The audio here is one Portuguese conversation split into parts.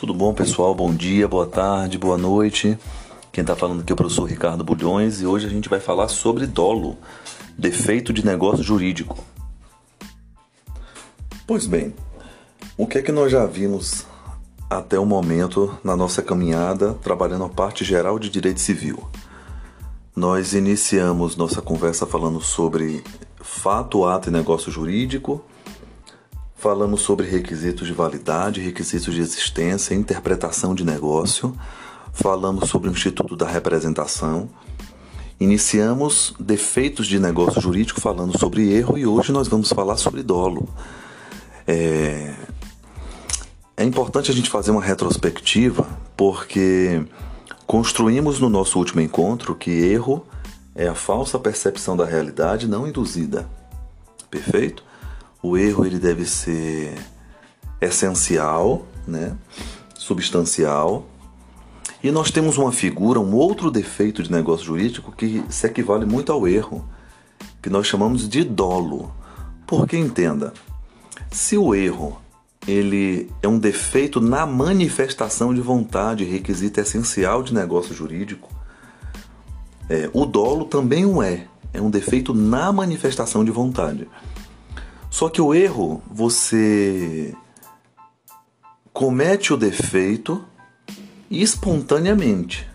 Tudo bom, pessoal? Bom dia, boa tarde, boa noite. Quem está falando aqui é o professor Ricardo Bulhões e hoje a gente vai falar sobre dolo, defeito de negócio jurídico. Pois bem, o que é que nós já vimos até o momento na nossa caminhada trabalhando a parte geral de direito civil? Nós iniciamos nossa conversa falando sobre fato, ato e negócio jurídico. Falamos sobre requisitos de validade, requisitos de existência, interpretação de negócio. Falamos sobre o Instituto da Representação. Iniciamos defeitos de negócio jurídico falando sobre erro e hoje nós vamos falar sobre dolo. É, é importante a gente fazer uma retrospectiva porque Construímos no nosso último encontro que erro é a falsa percepção da realidade não induzida. Perfeito? O erro ele deve ser essencial, né? substancial. E nós temos uma figura, um outro defeito de negócio jurídico que se equivale muito ao erro, que nós chamamos de dolo. Porque entenda, se o erro ele é um defeito na manifestação de vontade, requisito essencial de negócio jurídico. É, o dolo também o é, é um defeito na manifestação de vontade. Só que o erro, você comete o defeito espontaneamente.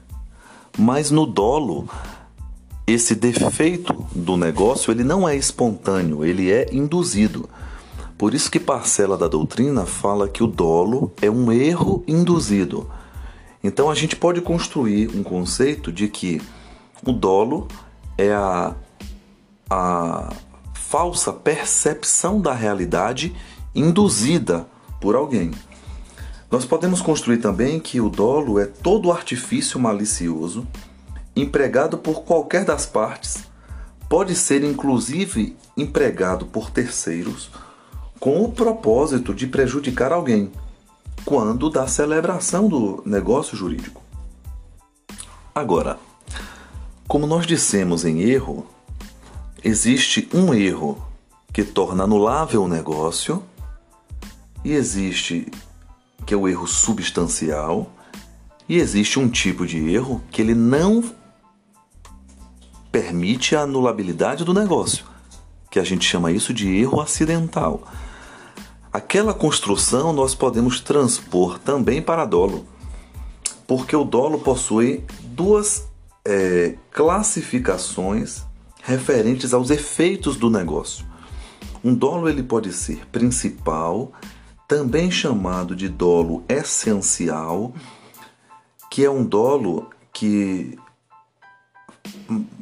Mas no dolo, esse defeito do negócio, ele não é espontâneo, ele é induzido. Por isso que parcela da doutrina fala que o dolo é um erro induzido. Então a gente pode construir um conceito de que o dolo é a, a falsa percepção da realidade induzida por alguém. Nós podemos construir também que o dolo é todo artifício malicioso empregado por qualquer das partes, pode ser inclusive empregado por terceiros com o propósito de prejudicar alguém, quando da celebração do negócio jurídico. Agora, como nós dissemos em erro, existe um erro que torna anulável o negócio e existe que é o erro substancial e existe um tipo de erro que ele não permite a anulabilidade do negócio, que a gente chama isso de erro acidental. Aquela construção nós podemos transpor também para dolo, porque o dolo possui duas é, classificações referentes aos efeitos do negócio. Um dolo ele pode ser principal, também chamado de dolo essencial, que é um dolo que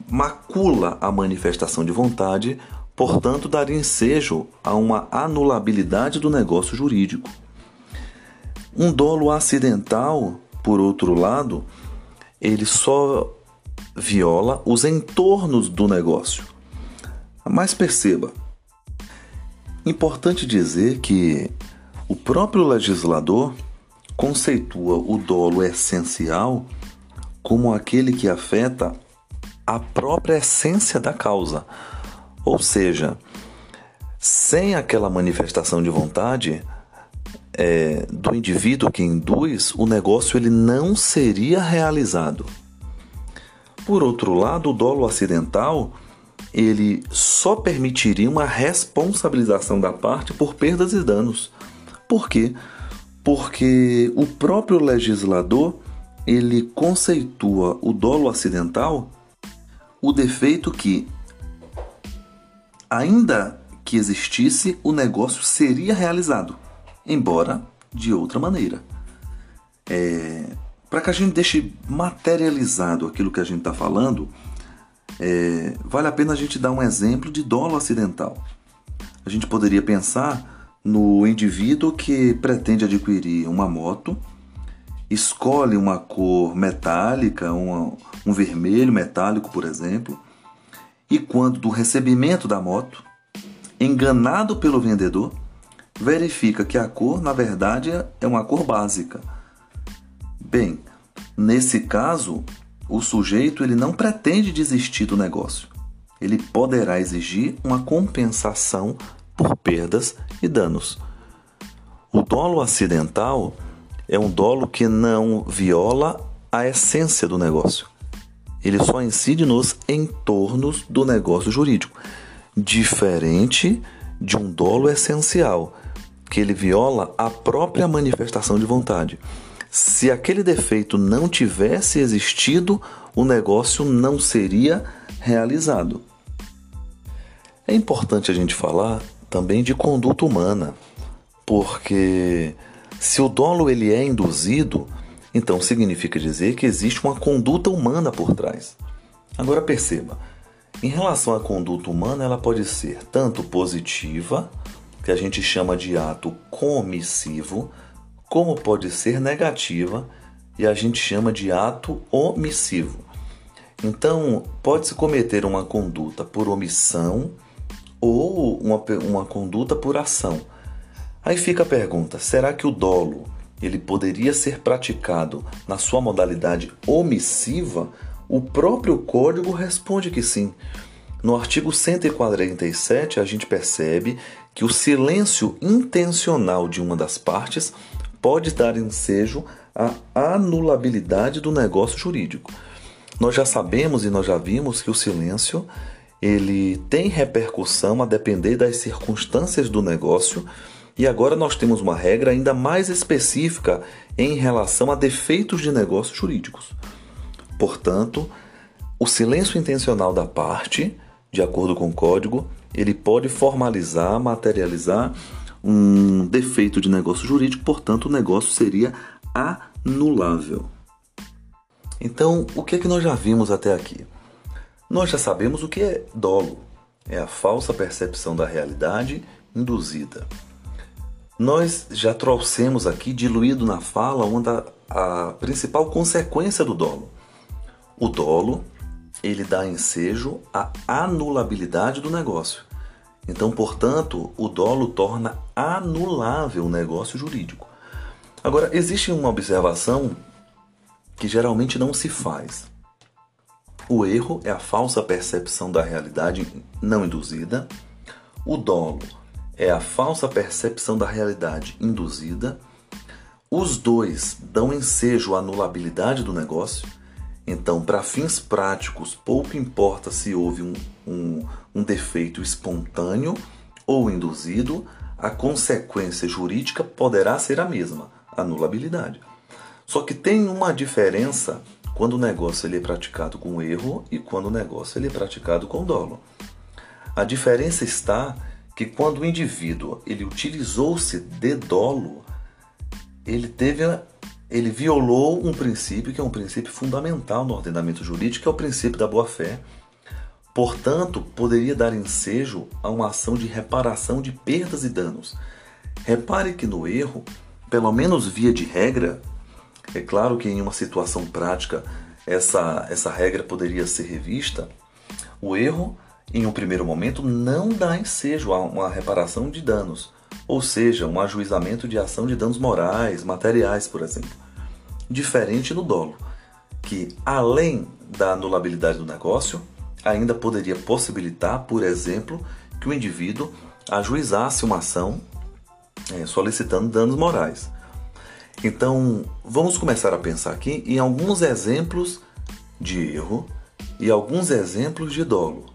macula a manifestação de vontade portanto, dar ensejo a uma anulabilidade do negócio jurídico. Um dolo acidental, por outro lado, ele só viola os entornos do negócio. Mas perceba, importante dizer que o próprio legislador conceitua o dolo essencial como aquele que afeta a própria essência da causa, ou seja, sem aquela manifestação de vontade é, do indivíduo que induz, o negócio ele não seria realizado. Por outro lado, o dolo acidental ele só permitiria uma responsabilização da parte por perdas e danos. Por quê? Porque o próprio legislador ele conceitua o dolo acidental o defeito que ainda que existisse, o negócio seria realizado, embora de outra maneira. É, Para que a gente deixe materializado aquilo que a gente está falando, é, vale a pena a gente dar um exemplo de dolo acidental. A gente poderia pensar no indivíduo que pretende adquirir uma moto, escolhe uma cor metálica, um, um vermelho metálico, por exemplo, e quando do recebimento da moto, enganado pelo vendedor, verifica que a cor, na verdade, é uma cor básica. Bem, nesse caso, o sujeito ele não pretende desistir do negócio. Ele poderá exigir uma compensação por perdas e danos. O dolo acidental é um dolo que não viola a essência do negócio. Ele só incide nos entornos do negócio jurídico, diferente de um dolo essencial, que ele viola a própria manifestação de vontade. Se aquele defeito não tivesse existido, o negócio não seria realizado. É importante a gente falar também de conduta humana, porque se o dolo ele é induzido, então significa dizer que existe uma conduta humana por trás. Agora perceba, em relação à conduta humana, ela pode ser tanto positiva, que a gente chama de ato comissivo, como pode ser negativa e a gente chama de ato omissivo. Então, pode-se cometer uma conduta por omissão ou uma, uma conduta por ação. Aí fica a pergunta: será que o dolo ele poderia ser praticado na sua modalidade omissiva? O próprio código responde que sim. No artigo 147, a gente percebe que o silêncio intencional de uma das partes pode dar ensejo à anulabilidade do negócio jurídico. Nós já sabemos e nós já vimos que o silêncio ele tem repercussão a depender das circunstâncias do negócio, e agora nós temos uma regra ainda mais específica em relação a defeitos de negócios jurídicos. Portanto, o silêncio intencional da parte, de acordo com o código, ele pode formalizar, materializar um defeito de negócio jurídico, portanto, o negócio seria anulável. Então, o que é que nós já vimos até aqui? Nós já sabemos o que é dolo. É a falsa percepção da realidade induzida. Nós já trouxemos aqui, diluído na fala, uma da, a principal consequência do dolo. O dolo, ele dá ensejo à anulabilidade do negócio. Então, portanto, o dolo torna anulável o negócio jurídico. Agora, existe uma observação que geralmente não se faz. O erro é a falsa percepção da realidade não induzida. O dolo é a falsa percepção da realidade induzida. Os dois dão ensejo à anulabilidade do negócio. Então, para fins práticos, pouco importa se houve um, um, um defeito espontâneo ou induzido, a consequência jurídica poderá ser a mesma, anulabilidade. Só que tem uma diferença quando o negócio ele é praticado com erro e quando o negócio ele é praticado com dolo. A diferença está que quando o indivíduo ele utilizou-se de dolo, ele teve ele violou um princípio que é um princípio fundamental no ordenamento jurídico, que é o princípio da boa-fé. Portanto, poderia dar ensejo a uma ação de reparação de perdas e danos. Repare que no erro, pelo menos via de regra, é claro que em uma situação prática essa, essa regra poderia ser revista, o erro, em um primeiro momento, não dá ensejo a uma reparação de danos, ou seja, um ajuizamento de ação de danos morais, materiais, por exemplo diferente no dolo, que além da anulabilidade do negócio, ainda poderia possibilitar, por exemplo, que o indivíduo ajuizasse uma ação é, solicitando danos morais. Então, vamos começar a pensar aqui em alguns exemplos de erro e alguns exemplos de dolo.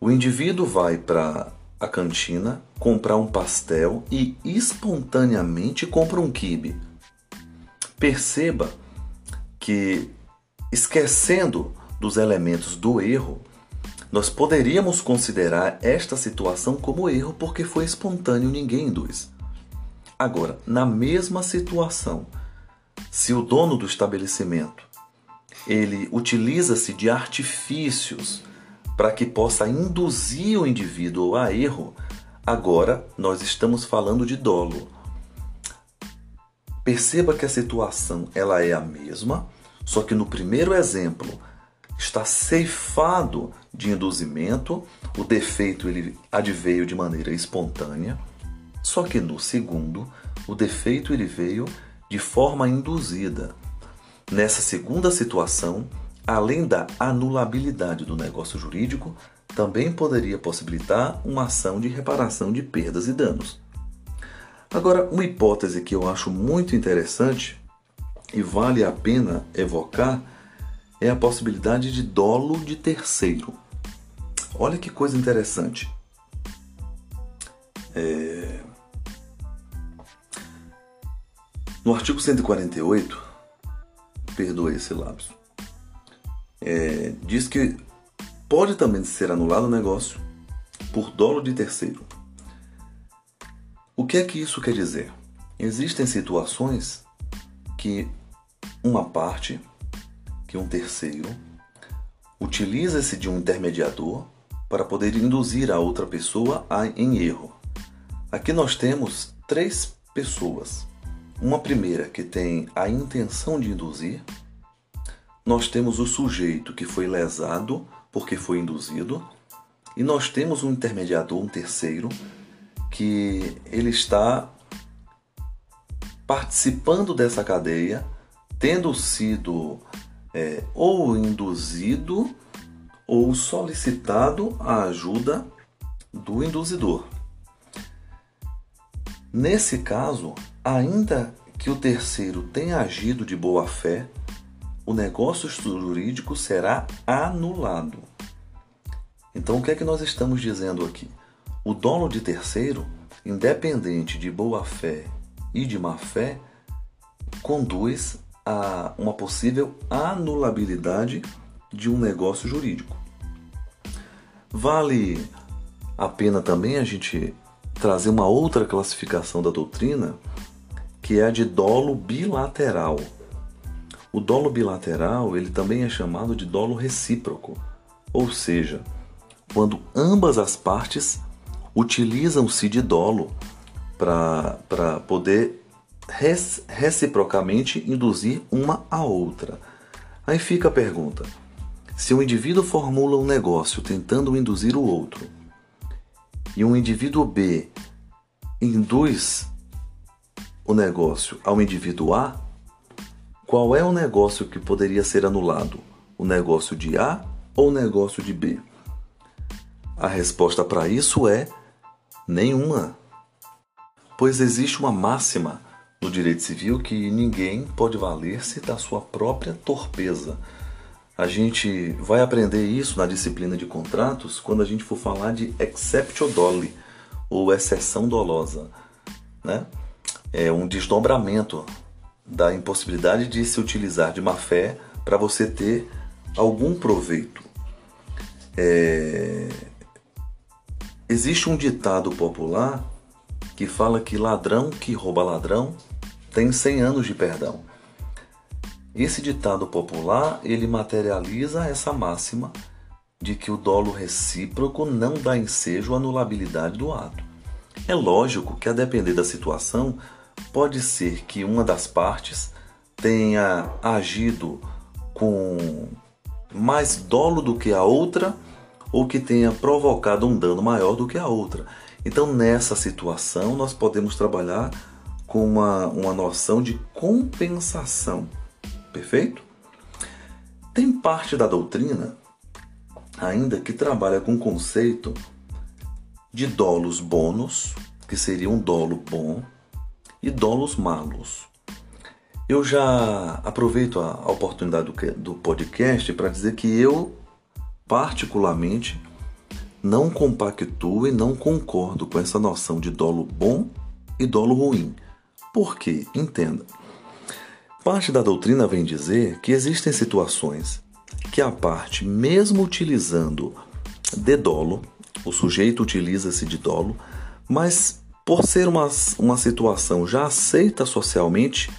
O indivíduo vai para a cantina comprar um pastel e espontaneamente compra um quibe Perceba que, esquecendo dos elementos do erro, nós poderíamos considerar esta situação como erro porque foi espontâneo, ninguém induz. Agora, na mesma situação, se o dono do estabelecimento ele utiliza-se de artifícios para que possa induzir o indivíduo a erro, agora nós estamos falando de dolo. Perceba que a situação ela é a mesma, só que no primeiro exemplo está ceifado de induzimento, o defeito ele adveio de maneira espontânea, só que no segundo o defeito ele veio de forma induzida. Nessa segunda situação, além da anulabilidade do negócio jurídico, também poderia possibilitar uma ação de reparação de perdas e danos. Agora, uma hipótese que eu acho muito interessante e vale a pena evocar é a possibilidade de dolo de terceiro. Olha que coisa interessante. É... No artigo 148, perdoe esse lapso, é, diz que pode também ser anulado o negócio por dolo de terceiro. O que é que isso quer dizer? Existem situações que uma parte, que um terceiro, utiliza-se de um intermediador para poder induzir a outra pessoa a, em erro. Aqui nós temos três pessoas. Uma primeira que tem a intenção de induzir, nós temos o sujeito que foi lesado porque foi induzido, e nós temos um intermediador, um terceiro, que ele está participando dessa cadeia, tendo sido é, ou induzido ou solicitado a ajuda do induzidor. Nesse caso, ainda que o terceiro tenha agido de boa fé, o negócio jurídico será anulado. Então, o que é que nós estamos dizendo aqui? O dolo de terceiro, independente de boa fé e de má fé, conduz a uma possível anulabilidade de um negócio jurídico. Vale a pena também a gente trazer uma outra classificação da doutrina, que é a de dolo bilateral. O dolo bilateral, ele também é chamado de dolo recíproco, ou seja, quando ambas as partes utilizam-se de dolo para poder reciprocamente induzir uma a outra. Aí fica a pergunta: se um indivíduo formula um negócio tentando induzir o outro, e um indivíduo B induz o negócio ao indivíduo A, qual é o negócio que poderia ser anulado? O negócio de A ou o negócio de B? A resposta para isso é nenhuma. Pois existe uma máxima no direito civil que ninguém pode valer-se da sua própria torpeza. A gente vai aprender isso na disciplina de contratos quando a gente for falar de exceptio doli, ou exceção dolosa. Né? É um desdobramento da impossibilidade de se utilizar de má fé para você ter algum proveito. É... Existe um ditado popular que fala que ladrão que rouba ladrão tem 100 anos de perdão. Esse ditado popular, ele materializa essa máxima de que o dolo recíproco não dá ensejo à anulabilidade do ato. É lógico que a depender da situação, pode ser que uma das partes tenha agido com mais dolo do que a outra ou que tenha provocado um dano maior do que a outra. Então, nessa situação, nós podemos trabalhar com uma, uma noção de compensação. Perfeito? Tem parte da doutrina ainda que trabalha com o conceito de dolos bônus, que seria um dolo bom, e dolos malos. Eu já aproveito a oportunidade do podcast para dizer que eu, particularmente, não compactuo e não concordo com essa noção de dolo bom e dolo ruim. Por quê? Entenda. Parte da doutrina vem dizer que existem situações que a parte, mesmo utilizando de dolo, o sujeito utiliza-se de dolo, mas por ser uma, uma situação já aceita socialmente,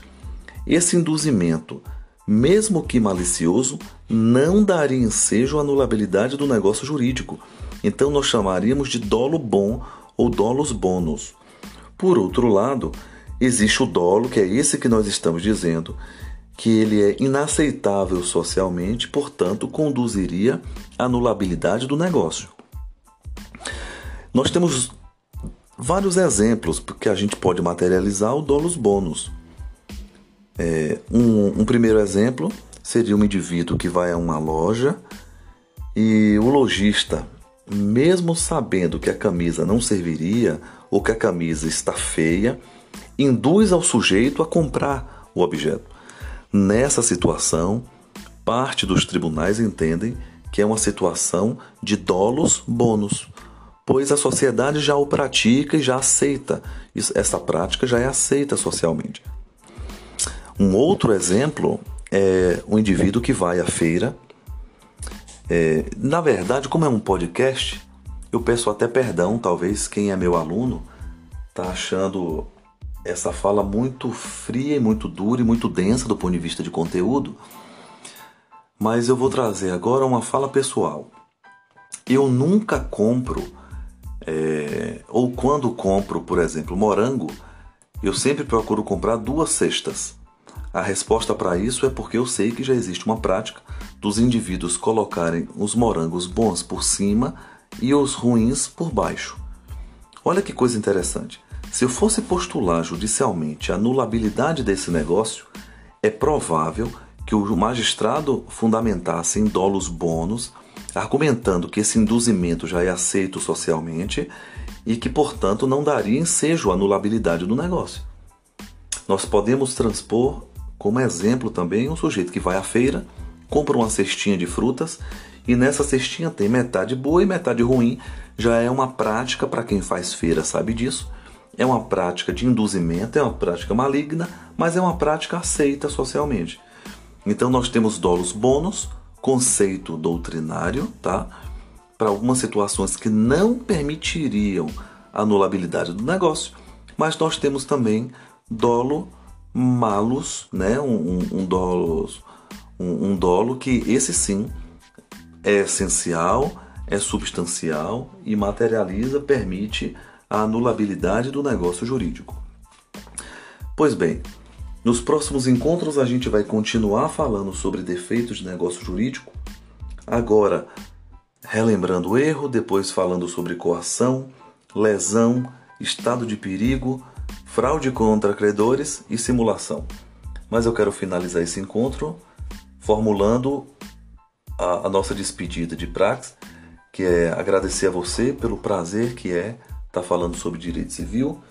esse induzimento, mesmo que malicioso, não daria ensejo à anulabilidade do negócio jurídico. Então nós chamaríamos de dolo bom ou dolos bônus. Por outro lado, existe o dolo, que é esse que nós estamos dizendo, que ele é inaceitável socialmente, portanto, conduziria à anulabilidade do negócio. Nós temos vários exemplos que a gente pode materializar o dolos bônus. É, um, um primeiro exemplo seria um indivíduo que vai a uma loja e o lojista, mesmo sabendo que a camisa não serviria ou que a camisa está feia, induz ao sujeito a comprar o objeto. Nessa situação, parte dos tribunais entendem que é uma situação de dolos bônus, pois a sociedade já o pratica e já aceita. Essa prática já é aceita socialmente. Um outro exemplo é o indivíduo que vai à feira. É, na verdade, como é um podcast, eu peço até perdão, talvez quem é meu aluno está achando essa fala muito fria e muito dura e muito densa do ponto de vista de conteúdo, mas eu vou trazer agora uma fala pessoal. Eu nunca compro, é, ou quando compro, por exemplo, morango, eu sempre procuro comprar duas cestas. A resposta para isso é porque eu sei que já existe uma prática dos indivíduos colocarem os morangos bons por cima e os ruins por baixo. Olha que coisa interessante. Se eu fosse postular judicialmente a anulabilidade desse negócio, é provável que o magistrado fundamentasse em dolos bônus, argumentando que esse induzimento já é aceito socialmente e que, portanto, não daria ensejo à anulabilidade do negócio. Nós podemos transpor como exemplo também um sujeito que vai à feira, compra uma cestinha de frutas e nessa cestinha tem metade boa e metade ruim. Já é uma prática para quem faz feira, sabe disso é uma prática de induzimento, é uma prática maligna, mas é uma prática aceita socialmente. Então nós temos dolos bônus, conceito doutrinário, tá? Para algumas situações que não permitiriam anulabilidade do negócio, mas nós temos também dolo malus, né? Um, um, um dolo, um, um dolo que esse sim é essencial, é substancial e materializa, permite a anulabilidade do negócio jurídico. Pois bem, nos próximos encontros a gente vai continuar falando sobre defeitos de negócio jurídico. Agora, relembrando o erro, depois falando sobre coação, lesão, estado de perigo, fraude contra credores e simulação. Mas eu quero finalizar esse encontro formulando a, a nossa despedida de Prax, que é agradecer a você pelo prazer que é está falando sobre direito civil.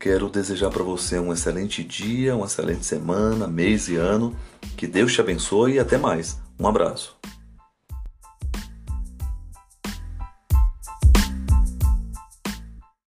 Quero desejar para você um excelente dia, uma excelente semana, mês e ano. Que Deus te abençoe e até mais. Um abraço.